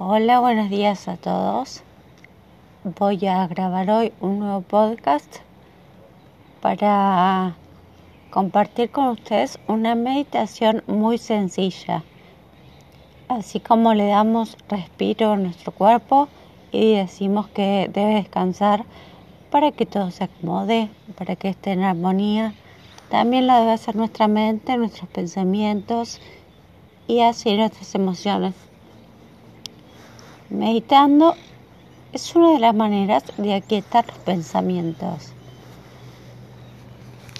Hola, buenos días a todos. Voy a grabar hoy un nuevo podcast para compartir con ustedes una meditación muy sencilla. Así como le damos respiro a nuestro cuerpo y decimos que debe descansar para que todo se acomode, para que esté en armonía, también lo debe hacer nuestra mente, nuestros pensamientos y así nuestras emociones. Meditando es una de las maneras de aquietar los pensamientos.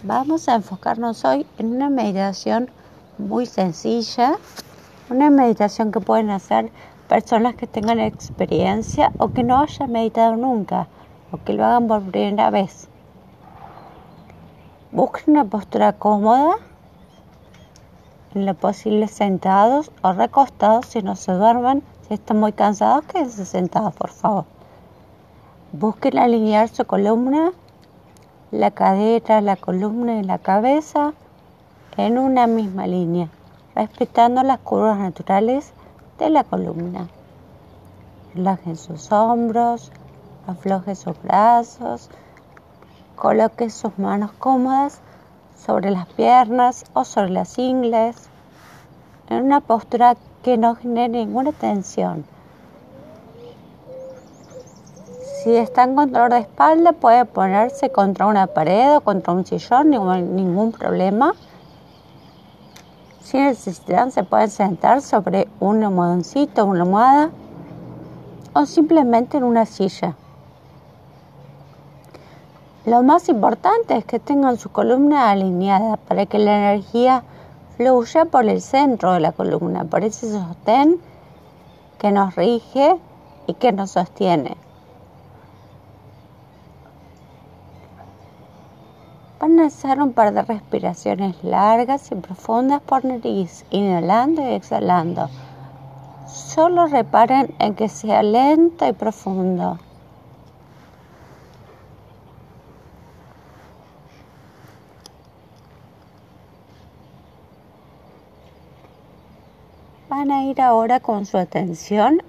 Vamos a enfocarnos hoy en una meditación muy sencilla, una meditación que pueden hacer personas que tengan experiencia o que no hayan meditado nunca o que lo hagan por primera vez. Busquen una postura cómoda, en lo posible sentados o recostados si no se duermen si están muy cansados, quédense sentados, por favor. Busquen alinear su columna, la cadera, la columna y la cabeza en una misma línea, respetando las curvas naturales de la columna. Relajen sus hombros, afloje sus brazos, coloque sus manos cómodas sobre las piernas o sobre las ingles, en una postura que no genere ninguna tensión. Si están con dolor de espalda, puede ponerse contra una pared o contra un sillón, ningún, ningún problema. Si necesitan, se pueden sentar sobre un almohadoncito, una almohada o simplemente en una silla. Lo más importante es que tengan su columna alineada para que la energía fluya por el centro de la columna, por ese sostén que nos rige y que nos sostiene. Van a hacer un par de respiraciones largas y profundas por nariz, inhalando y exhalando. Solo reparen en que sea lento y profundo. A ir ahora con su atención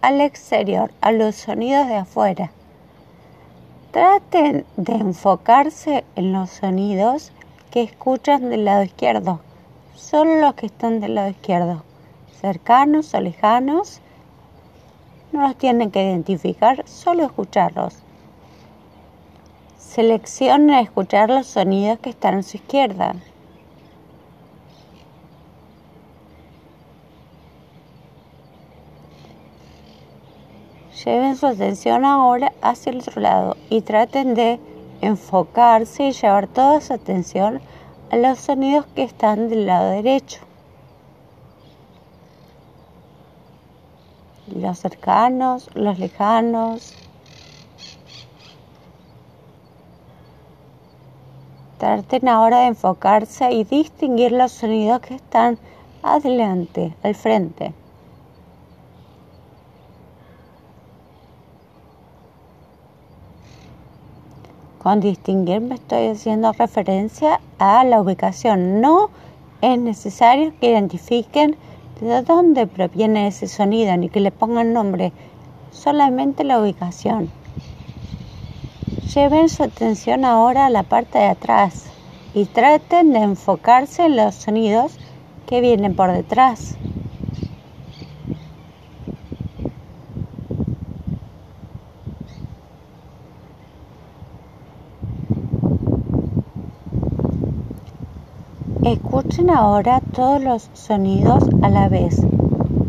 al exterior, a los sonidos de afuera. Traten de enfocarse en los sonidos que escuchan del lado izquierdo, solo los que están del lado izquierdo, cercanos o lejanos. No los tienen que identificar, solo escucharlos. Seleccionen escuchar los sonidos que están a su izquierda. Lleven su atención ahora hacia el otro lado y traten de enfocarse y llevar toda su atención a los sonidos que están del lado derecho. Los cercanos, los lejanos. Traten ahora de enfocarse y distinguir los sonidos que están adelante, al frente. Con distinguir me estoy haciendo referencia a la ubicación. No es necesario que identifiquen de dónde proviene ese sonido ni que le pongan nombre, solamente la ubicación. Lleven su atención ahora a la parte de atrás y traten de enfocarse en los sonidos que vienen por detrás. Escuchen ahora todos los sonidos a la vez,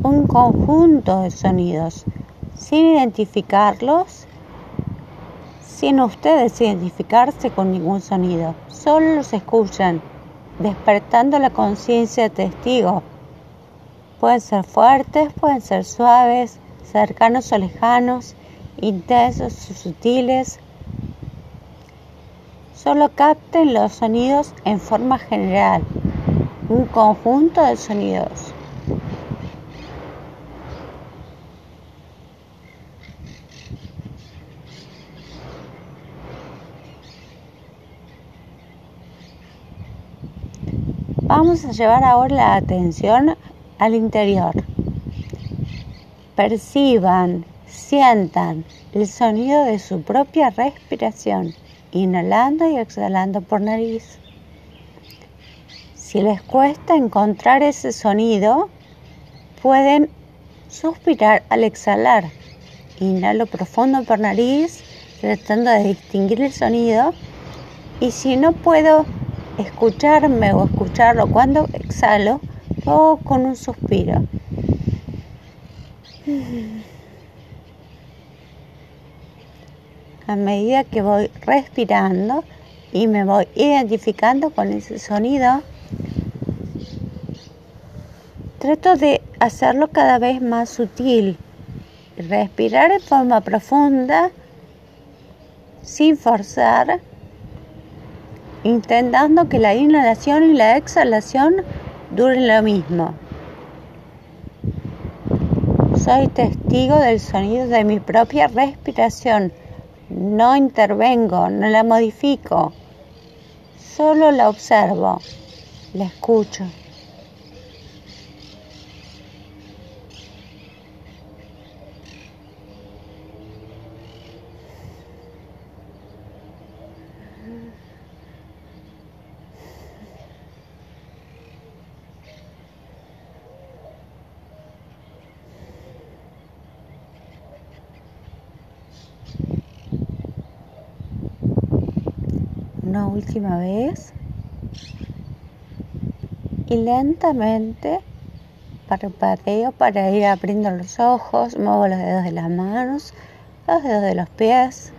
un conjunto de sonidos, sin identificarlos, sin ustedes identificarse con ningún sonido, solo los escuchan, despertando la conciencia testigo. Pueden ser fuertes, pueden ser suaves, cercanos o lejanos, intensos o sutiles, Solo capten los sonidos en forma general, un conjunto de sonidos. Vamos a llevar ahora la atención al interior. perciban, sientan el sonido de su propia respiración, inhalando y exhalando por nariz. Si les cuesta encontrar ese sonido, pueden suspirar al exhalar. Inhalo profundo por nariz, tratando de distinguir el sonido. Y si no puedo escucharme o escucharlo cuando exhalo, o con un suspiro. A medida que voy respirando y me voy identificando con ese sonido, trato de hacerlo cada vez más sutil. Respirar de forma profunda, sin forzar, intentando que la inhalación y la exhalación duren lo mismo. Soy testigo del sonido de mi propia respiración. No intervengo, no la modifico. Solo la observo, la escucho. Última vez y lentamente parpadeo para ir abriendo los ojos, muevo los dedos de las manos, los dedos de los pies.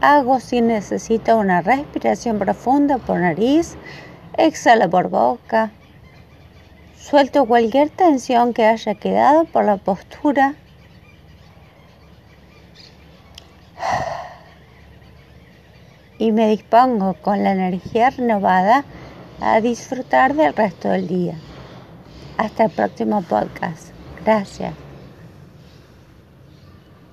Hago si necesito una respiración profunda por nariz, exhalo por boca. Suelto cualquier tensión que haya quedado por la postura y me dispongo con la energía renovada a disfrutar del resto del día. Hasta el próximo podcast. Gracias.